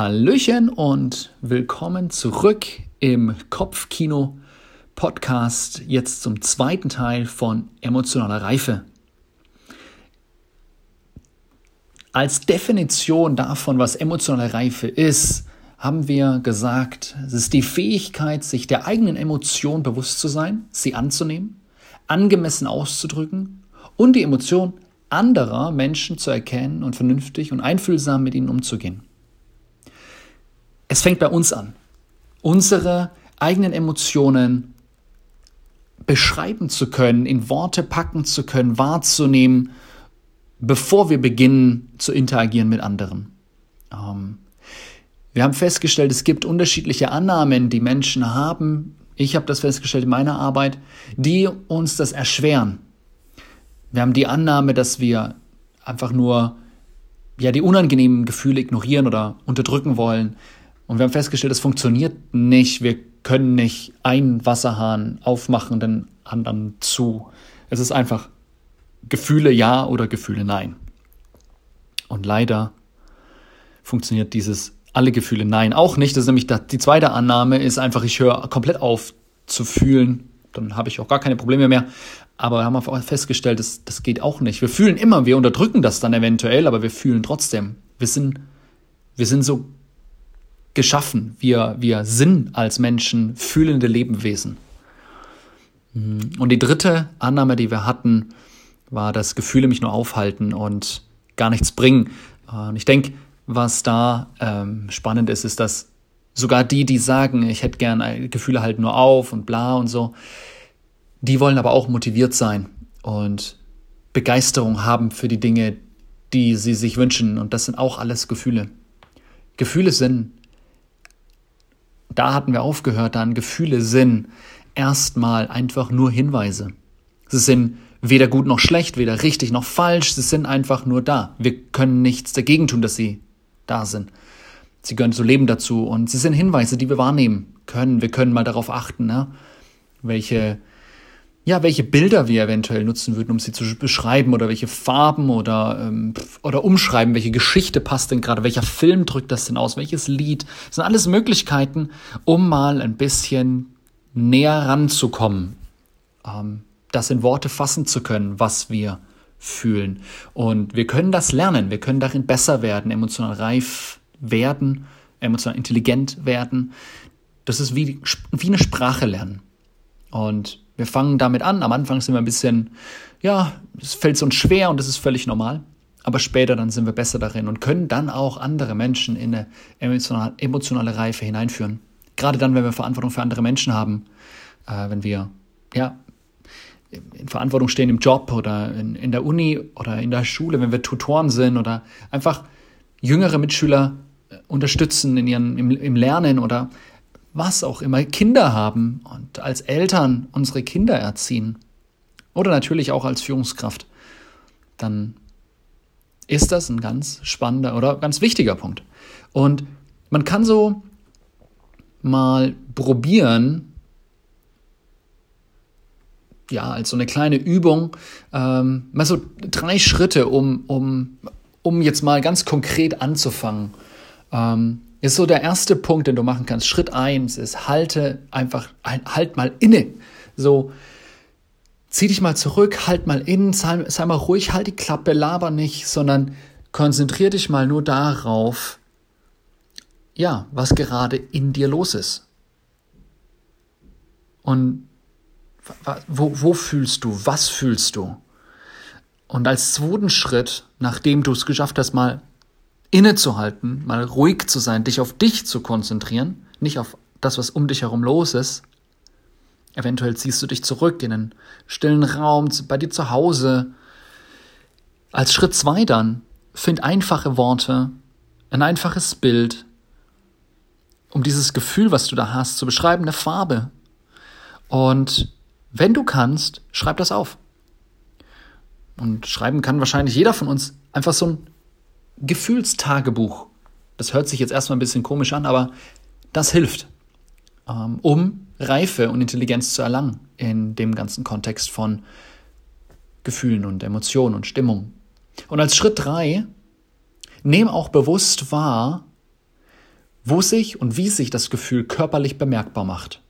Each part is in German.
Hallöchen und willkommen zurück im Kopfkino Podcast, jetzt zum zweiten Teil von emotionaler Reife. Als Definition davon, was emotionale Reife ist, haben wir gesagt, es ist die Fähigkeit, sich der eigenen Emotion bewusst zu sein, sie anzunehmen, angemessen auszudrücken und die Emotion anderer Menschen zu erkennen und vernünftig und einfühlsam mit ihnen umzugehen. Es fängt bei uns an. Unsere eigenen Emotionen beschreiben zu können, in Worte packen zu können, wahrzunehmen, bevor wir beginnen zu interagieren mit anderen. Ähm, wir haben festgestellt, es gibt unterschiedliche Annahmen, die Menschen haben. Ich habe das festgestellt in meiner Arbeit, die uns das erschweren. Wir haben die Annahme, dass wir einfach nur ja, die unangenehmen Gefühle ignorieren oder unterdrücken wollen. Und wir haben festgestellt, es funktioniert nicht. Wir können nicht einen Wasserhahn aufmachen, den anderen zu. Es ist einfach Gefühle ja oder Gefühle nein. Und leider funktioniert dieses alle Gefühle nein auch nicht. Das ist nämlich die zweite Annahme, ist einfach, ich höre komplett auf zu fühlen. Dann habe ich auch gar keine Probleme mehr. Aber wir haben auch festgestellt, das, das geht auch nicht. Wir fühlen immer, wir unterdrücken das dann eventuell, aber wir fühlen trotzdem. Wir sind, wir sind so geschaffen. Wir, wir sind als Menschen fühlende Lebewesen. Und die dritte Annahme, die wir hatten, war, dass Gefühle mich nur aufhalten und gar nichts bringen. Und ich denke, was da ähm, spannend ist, ist, dass sogar die, die sagen, ich hätte gern Gefühle halt nur auf und bla und so, die wollen aber auch motiviert sein und Begeisterung haben für die Dinge, die sie sich wünschen. Und das sind auch alles Gefühle. Gefühle sind da hatten wir aufgehört, dann Gefühle sind erstmal einfach nur Hinweise. Sie sind weder gut noch schlecht, weder richtig noch falsch, sie sind einfach nur da. Wir können nichts dagegen tun, dass sie da sind. Sie gehören zu Leben dazu und sie sind Hinweise, die wir wahrnehmen können. Wir können mal darauf achten, ne? welche ja, welche Bilder wir eventuell nutzen würden, um sie zu beschreiben oder welche Farben oder, ähm, oder umschreiben, welche Geschichte passt denn gerade, welcher Film drückt das denn aus, welches Lied. Das sind alles Möglichkeiten, um mal ein bisschen näher ranzukommen, ähm, das in Worte fassen zu können, was wir fühlen. Und wir können das lernen, wir können darin besser werden, emotional reif werden, emotional intelligent werden. Das ist wie, wie eine Sprache lernen. Und wir fangen damit an. Am Anfang sind wir ein bisschen, ja, es fällt uns schwer und das ist völlig normal. Aber später dann sind wir besser darin und können dann auch andere Menschen in eine emotionale, emotionale Reife hineinführen. Gerade dann, wenn wir Verantwortung für andere Menschen haben, äh, wenn wir ja, in Verantwortung stehen im Job oder in, in der Uni oder in der Schule, wenn wir Tutoren sind oder einfach jüngere Mitschüler äh, unterstützen in ihren, im, im Lernen oder was auch immer, Kinder haben und als Eltern unsere Kinder erziehen oder natürlich auch als Führungskraft, dann ist das ein ganz spannender oder ganz wichtiger Punkt. Und man kann so mal probieren, ja, als so eine kleine Übung, ähm, mal so drei Schritte, um, um, um jetzt mal ganz konkret anzufangen. Ähm, ist so der erste Punkt, den du machen kannst. Schritt eins ist, halte einfach, halt mal inne. So, zieh dich mal zurück, halt mal in, sei, sei mal ruhig, halt die Klappe, laber nicht, sondern konzentrier dich mal nur darauf, ja, was gerade in dir los ist. Und wo, wo fühlst du, was fühlst du? Und als zweiten Schritt, nachdem du es geschafft hast, mal innezuhalten, mal ruhig zu sein, dich auf dich zu konzentrieren, nicht auf das, was um dich herum los ist. Eventuell ziehst du dich zurück in einen stillen Raum bei dir zu Hause. Als Schritt zwei dann, find einfache Worte, ein einfaches Bild, um dieses Gefühl, was du da hast, zu beschreiben, eine Farbe. Und wenn du kannst, schreib das auf. Und schreiben kann wahrscheinlich jeder von uns einfach so ein Gefühlstagebuch. Das hört sich jetzt erstmal ein bisschen komisch an, aber das hilft, ähm, um Reife und Intelligenz zu erlangen in dem ganzen Kontext von Gefühlen und Emotionen und Stimmung. Und als Schritt drei, nehm auch bewusst wahr, wo sich und wie sich das Gefühl körperlich bemerkbar macht.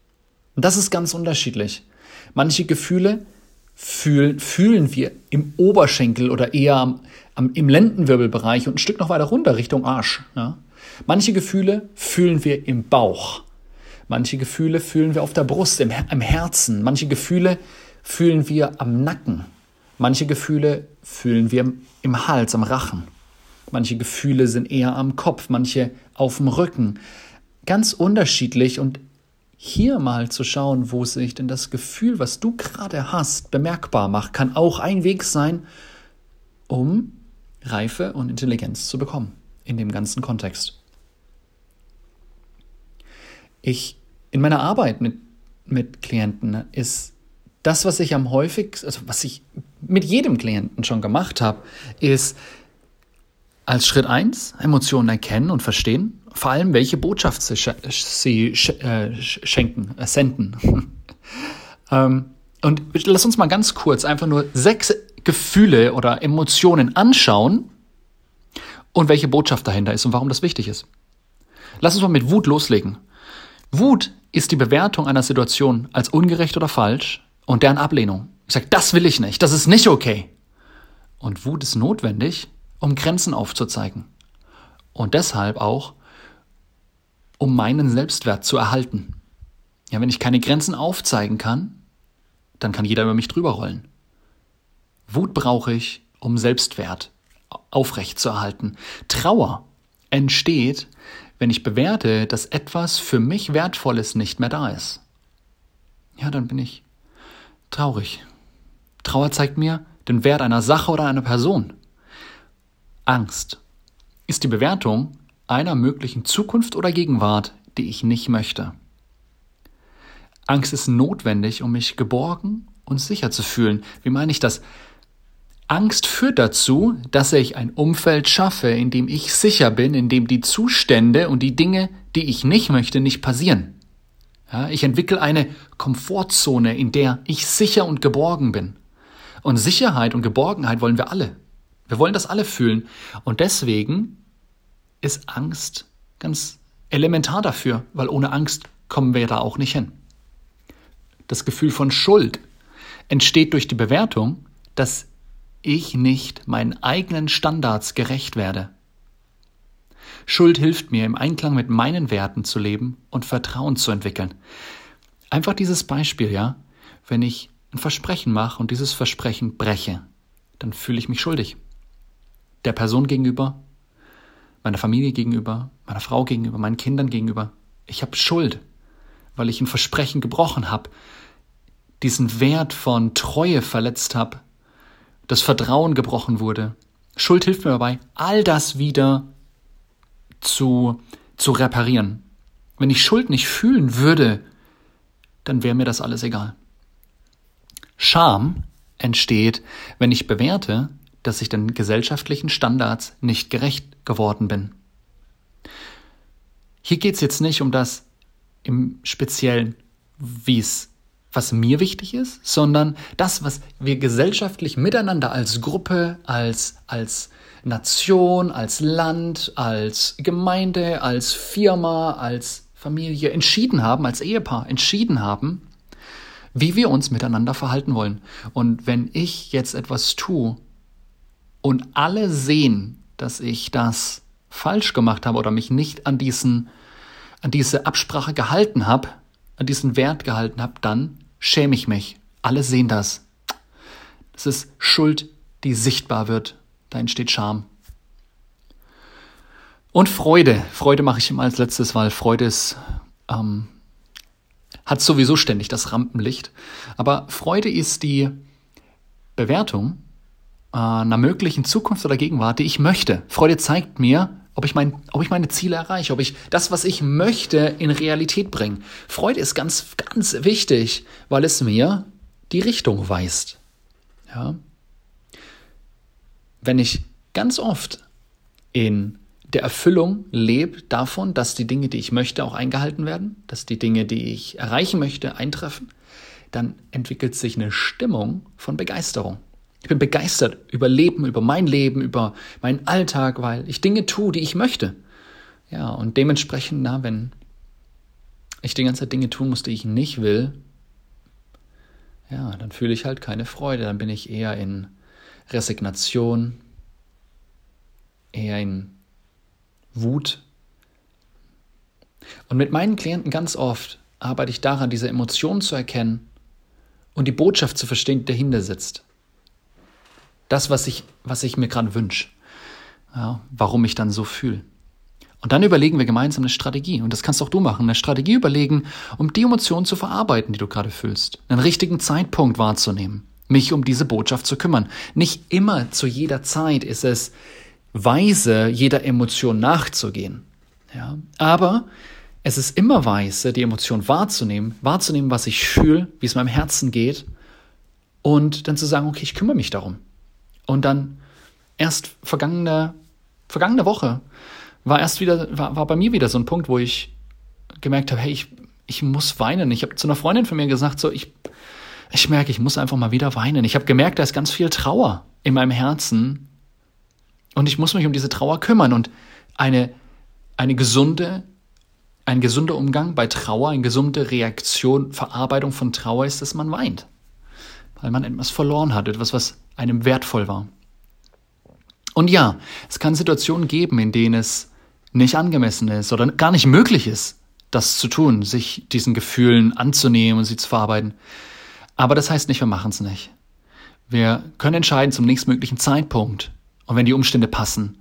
Und das ist ganz unterschiedlich. Manche Gefühle fühlen, fühlen wir im Oberschenkel oder eher am, am, im Lendenwirbelbereich und ein Stück noch weiter runter Richtung Arsch. Ja? Manche Gefühle fühlen wir im Bauch. Manche Gefühle fühlen wir auf der Brust, im, im Herzen. Manche Gefühle fühlen wir am Nacken. Manche Gefühle fühlen wir im Hals, am Rachen. Manche Gefühle sind eher am Kopf, manche auf dem Rücken. Ganz unterschiedlich und hier mal zu schauen, wo sich denn das Gefühl, was du gerade hast, bemerkbar macht, kann auch ein Weg sein, um Reife und Intelligenz zu bekommen in dem ganzen Kontext. Ich in meiner Arbeit mit, mit Klienten ist das, was ich am häufigsten, also was ich mit jedem Klienten schon gemacht habe, ist als Schritt eins Emotionen erkennen und verstehen, vor allem welche Botschaft sie, sie äh, schenken, äh, senden. ähm, und lass uns mal ganz kurz einfach nur sechs Gefühle oder Emotionen anschauen und welche Botschaft dahinter ist und warum das wichtig ist. Lass uns mal mit Wut loslegen. Wut ist die Bewertung einer Situation als ungerecht oder falsch und deren Ablehnung. Ich sage, das will ich nicht, das ist nicht okay. Und Wut ist notwendig, um Grenzen aufzuzeigen. Und deshalb auch, um meinen Selbstwert zu erhalten. Ja, wenn ich keine Grenzen aufzeigen kann, dann kann jeder über mich drüber rollen. Wut brauche ich, um Selbstwert aufrecht zu erhalten. Trauer entsteht, wenn ich bewerte, dass etwas für mich Wertvolles nicht mehr da ist. Ja, dann bin ich traurig. Trauer zeigt mir den Wert einer Sache oder einer Person. Angst ist die Bewertung einer möglichen Zukunft oder Gegenwart, die ich nicht möchte. Angst ist notwendig, um mich geborgen und sicher zu fühlen. Wie meine ich das? Angst führt dazu, dass ich ein Umfeld schaffe, in dem ich sicher bin, in dem die Zustände und die Dinge, die ich nicht möchte, nicht passieren. Ja, ich entwickle eine Komfortzone, in der ich sicher und geborgen bin. Und Sicherheit und Geborgenheit wollen wir alle. Wir wollen das alle fühlen. Und deswegen ist Angst ganz elementar dafür, weil ohne Angst kommen wir da auch nicht hin. Das Gefühl von Schuld entsteht durch die Bewertung, dass ich nicht meinen eigenen Standards gerecht werde. Schuld hilft mir, im Einklang mit meinen Werten zu leben und Vertrauen zu entwickeln. Einfach dieses Beispiel, ja. Wenn ich ein Versprechen mache und dieses Versprechen breche, dann fühle ich mich schuldig. Der Person gegenüber, meiner Familie gegenüber, meiner Frau gegenüber, meinen Kindern gegenüber. Ich habe Schuld, weil ich ein Versprechen gebrochen habe, diesen Wert von Treue verletzt habe, das Vertrauen gebrochen wurde. Schuld hilft mir dabei, all das wieder zu, zu reparieren. Wenn ich Schuld nicht fühlen würde, dann wäre mir das alles egal. Scham entsteht, wenn ich bewerte, dass ich den gesellschaftlichen Standards nicht gerecht geworden bin. Hier geht es jetzt nicht um das im Speziellen, wie es was mir wichtig ist, sondern das, was wir gesellschaftlich miteinander als Gruppe, als, als Nation, als Land, als Gemeinde, als Firma, als Familie entschieden haben, als Ehepaar entschieden haben, wie wir uns miteinander verhalten wollen. Und wenn ich jetzt etwas tue und alle sehen, dass ich das falsch gemacht habe oder mich nicht an diesen an diese Absprache gehalten habe, an diesen Wert gehalten habe, dann schäme ich mich. Alle sehen das. Das ist Schuld, die sichtbar wird. Da entsteht Scham. Und Freude. Freude mache ich immer als letztes, weil Freude ist, ähm, hat sowieso ständig das Rampenlicht. Aber Freude ist die Bewertung einer möglichen Zukunft oder Gegenwart, die ich möchte. Freude zeigt mir, ob ich, mein, ob ich meine Ziele erreiche, ob ich das, was ich möchte, in Realität bringe. Freude ist ganz, ganz wichtig, weil es mir die Richtung weist. Ja? Wenn ich ganz oft in der Erfüllung lebe davon, dass die Dinge, die ich möchte, auch eingehalten werden, dass die Dinge, die ich erreichen möchte, eintreffen, dann entwickelt sich eine Stimmung von Begeisterung. Ich bin begeistert über Leben, über mein Leben, über meinen Alltag, weil ich Dinge tue, die ich möchte. Ja, und dementsprechend, na, wenn ich die ganze Zeit Dinge tun muss, die ich nicht will, ja, dann fühle ich halt keine Freude. Dann bin ich eher in Resignation, eher in Wut. Und mit meinen Klienten ganz oft arbeite ich daran, diese Emotionen zu erkennen und die Botschaft zu verstehen, die dahinter sitzt. Das, was ich, was ich mir gerade wünsche. Ja, warum ich dann so fühle. Und dann überlegen wir gemeinsam eine Strategie. Und das kannst auch du machen. Eine Strategie überlegen, um die Emotionen zu verarbeiten, die du gerade fühlst. Einen richtigen Zeitpunkt wahrzunehmen. Mich um diese Botschaft zu kümmern. Nicht immer zu jeder Zeit ist es weise, jeder Emotion nachzugehen. Ja, aber es ist immer weise, die Emotion wahrzunehmen, wahrzunehmen, was ich fühle, wie es meinem Herzen geht und dann zu sagen, okay, ich kümmere mich darum. Und dann erst vergangene, vergangene Woche war erst wieder, war, war bei mir wieder so ein Punkt, wo ich gemerkt habe, hey, ich, ich muss weinen. Ich habe zu einer Freundin von mir gesagt, so, ich, ich merke, ich muss einfach mal wieder weinen. Ich habe gemerkt, da ist ganz viel Trauer in meinem Herzen und ich muss mich um diese Trauer kümmern und eine, eine gesunde, ein gesunder Umgang bei Trauer, eine gesunde Reaktion, Verarbeitung von Trauer ist, dass man weint. Weil man etwas verloren hat, etwas, was einem wertvoll war. Und ja, es kann Situationen geben, in denen es nicht angemessen ist oder gar nicht möglich ist, das zu tun, sich diesen Gefühlen anzunehmen und sie zu verarbeiten. Aber das heißt nicht, wir machen es nicht. Wir können entscheiden zum nächstmöglichen Zeitpunkt und wenn die Umstände passen,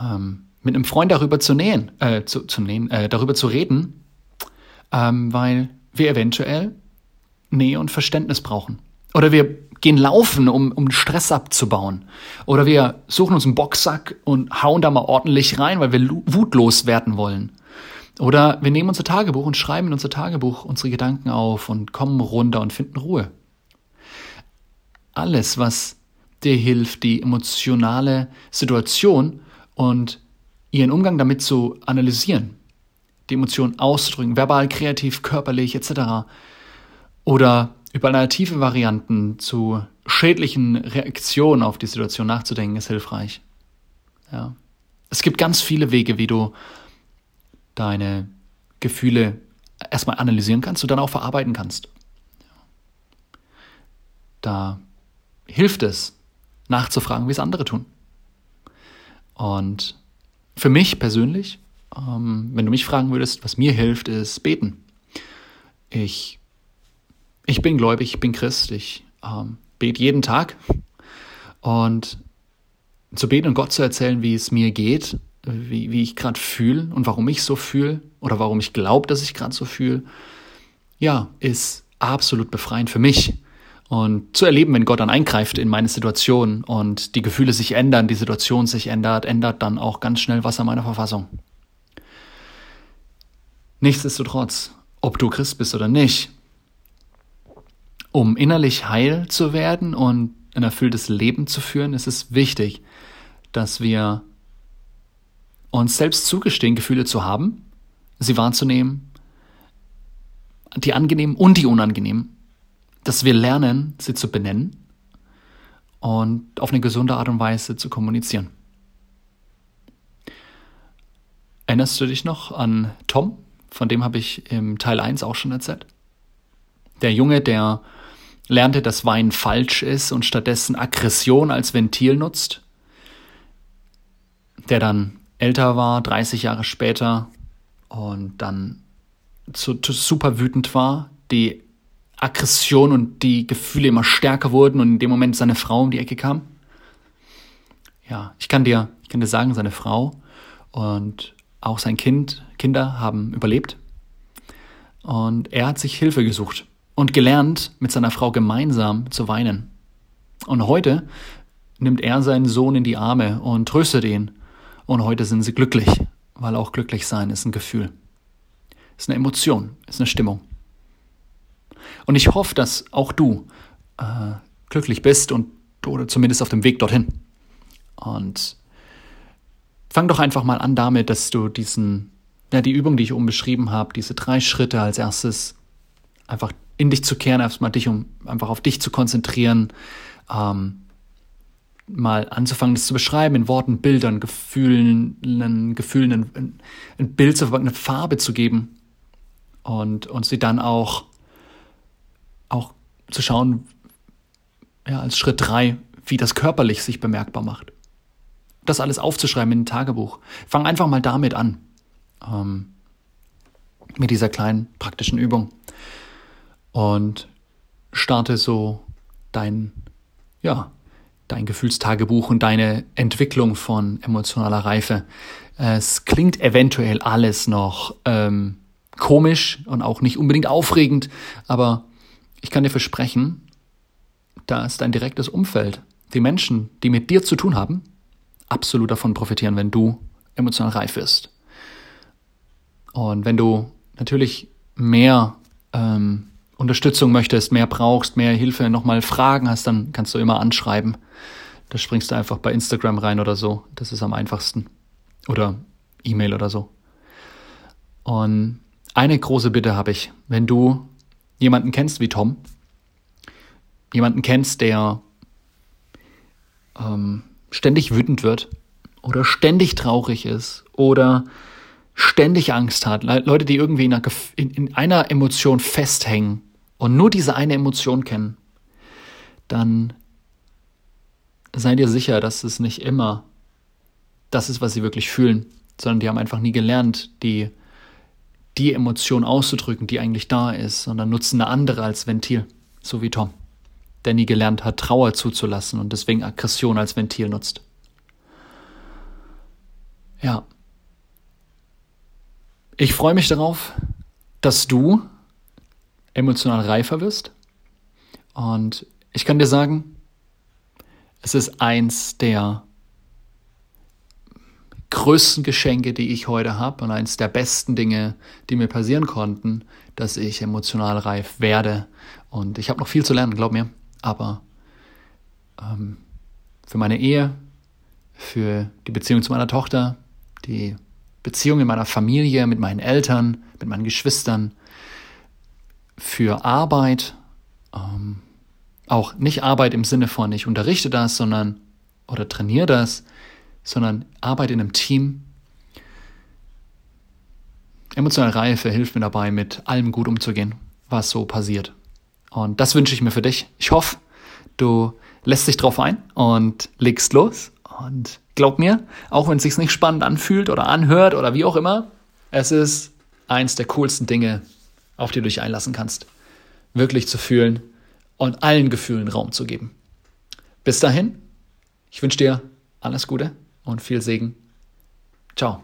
ähm, mit einem Freund darüber zu nähen, äh, zu, zu nähen, äh, darüber zu reden, ähm, weil wir eventuell Nähe und Verständnis brauchen. Oder wir gehen laufen, um, um Stress abzubauen. Oder wir suchen uns einen Boxsack und hauen da mal ordentlich rein, weil wir wutlos werden wollen. Oder wir nehmen unser Tagebuch und schreiben in unser Tagebuch unsere Gedanken auf und kommen runter und finden Ruhe. Alles, was dir hilft, die emotionale Situation und ihren Umgang damit zu analysieren, die Emotionen auszudrücken, verbal, kreativ, körperlich etc. Oder alternative Varianten zu schädlichen Reaktionen auf die Situation nachzudenken, ist hilfreich. Ja. Es gibt ganz viele Wege, wie du deine Gefühle erstmal analysieren kannst und dann auch verarbeiten kannst. Da hilft es, nachzufragen, wie es andere tun. Und für mich persönlich, ähm, wenn du mich fragen würdest, was mir hilft, ist beten. Ich ich bin gläubig, ich bin Christ, ich ähm, bete jeden Tag. Und zu beten und Gott zu erzählen, wie es mir geht, wie, wie ich gerade fühle und warum ich so fühle oder warum ich glaube, dass ich gerade so fühle, ja, ist absolut befreiend für mich. Und zu erleben, wenn Gott dann eingreift in meine Situation und die Gefühle sich ändern, die Situation sich ändert, ändert dann auch ganz schnell was an meiner Verfassung. Nichtsdestotrotz, ob du Christ bist oder nicht, um innerlich heil zu werden und ein erfülltes Leben zu führen, ist es wichtig, dass wir uns selbst zugestehen, Gefühle zu haben, sie wahrzunehmen, die angenehmen und die unangenehmen, dass wir lernen, sie zu benennen und auf eine gesunde Art und Weise zu kommunizieren. Erinnerst du dich noch an Tom? Von dem habe ich im Teil 1 auch schon erzählt. Der Junge, der lernte, dass Wein falsch ist und stattdessen Aggression als Ventil nutzt, der dann älter war, 30 Jahre später und dann zu, zu super wütend war, die Aggression und die Gefühle immer stärker wurden und in dem Moment seine Frau um die Ecke kam. Ja, ich kann dir, ich kann dir sagen, seine Frau und auch sein Kind, Kinder haben überlebt. Und er hat sich Hilfe gesucht und gelernt, mit seiner Frau gemeinsam zu weinen. Und heute nimmt er seinen Sohn in die Arme und tröstet ihn. Und heute sind sie glücklich, weil auch glücklich sein ist ein Gefühl. Ist eine Emotion, ist eine Stimmung. Und ich hoffe, dass auch du äh, glücklich bist und oder zumindest auf dem Weg dorthin. Und fang doch einfach mal an damit, dass du diesen, ja, die Übung, die ich oben beschrieben habe, diese drei Schritte als erstes einfach in dich zu kehren, erstmal dich, um einfach auf dich zu konzentrieren, ähm, mal anzufangen, das zu beschreiben, in Worten, Bildern, Gefühlen, Gefühlen, ein, ein Bild zu eine Farbe zu geben und, und sie dann auch, auch zu schauen, ja, als Schritt drei, wie das körperlich sich bemerkbar macht. Das alles aufzuschreiben in ein Tagebuch. Fang einfach mal damit an. Ähm, mit dieser kleinen praktischen Übung. Und starte so dein, ja, dein Gefühlstagebuch und deine Entwicklung von emotionaler Reife. Es klingt eventuell alles noch ähm, komisch und auch nicht unbedingt aufregend, aber ich kann dir versprechen, dass dein direktes Umfeld, die Menschen, die mit dir zu tun haben, absolut davon profitieren, wenn du emotional reif bist. Und wenn du natürlich mehr ähm, Unterstützung möchtest, mehr brauchst, mehr Hilfe, nochmal Fragen hast, dann kannst du immer anschreiben. Da springst du einfach bei Instagram rein oder so. Das ist am einfachsten. Oder E-Mail oder so. Und eine große Bitte habe ich. Wenn du jemanden kennst wie Tom, jemanden kennst, der ähm, ständig wütend wird oder ständig traurig ist oder ständig Angst hat, Leute, die irgendwie in einer, in, in einer Emotion festhängen und nur diese eine Emotion kennen, dann sei dir sicher, dass es nicht immer das ist, was sie wirklich fühlen, sondern die haben einfach nie gelernt, die, die Emotion auszudrücken, die eigentlich da ist, sondern nutzen eine andere als Ventil, so wie Tom, der nie gelernt hat, Trauer zuzulassen und deswegen Aggression als Ventil nutzt. Ja. Ich freue mich darauf, dass du emotional reifer wirst. Und ich kann dir sagen, es ist eins der größten Geschenke, die ich heute habe und eins der besten Dinge, die mir passieren konnten, dass ich emotional reif werde. Und ich habe noch viel zu lernen, glaub mir. Aber ähm, für meine Ehe, für die Beziehung zu meiner Tochter, die Beziehung in meiner Familie, mit meinen Eltern, mit meinen Geschwistern, für Arbeit, ähm, auch nicht Arbeit im Sinne von ich unterrichte das, sondern oder trainiere das, sondern Arbeit in einem Team. Emotionale Reife hilft mir dabei, mit allem gut umzugehen, was so passiert. Und das wünsche ich mir für dich. Ich hoffe, du lässt dich drauf ein und legst los. Und glaub mir, auch wenn es sich nicht spannend anfühlt oder anhört oder wie auch immer, es ist eins der coolsten Dinge, auf die du dich einlassen kannst. Wirklich zu fühlen und allen Gefühlen Raum zu geben. Bis dahin, ich wünsche dir alles Gute und viel Segen. Ciao.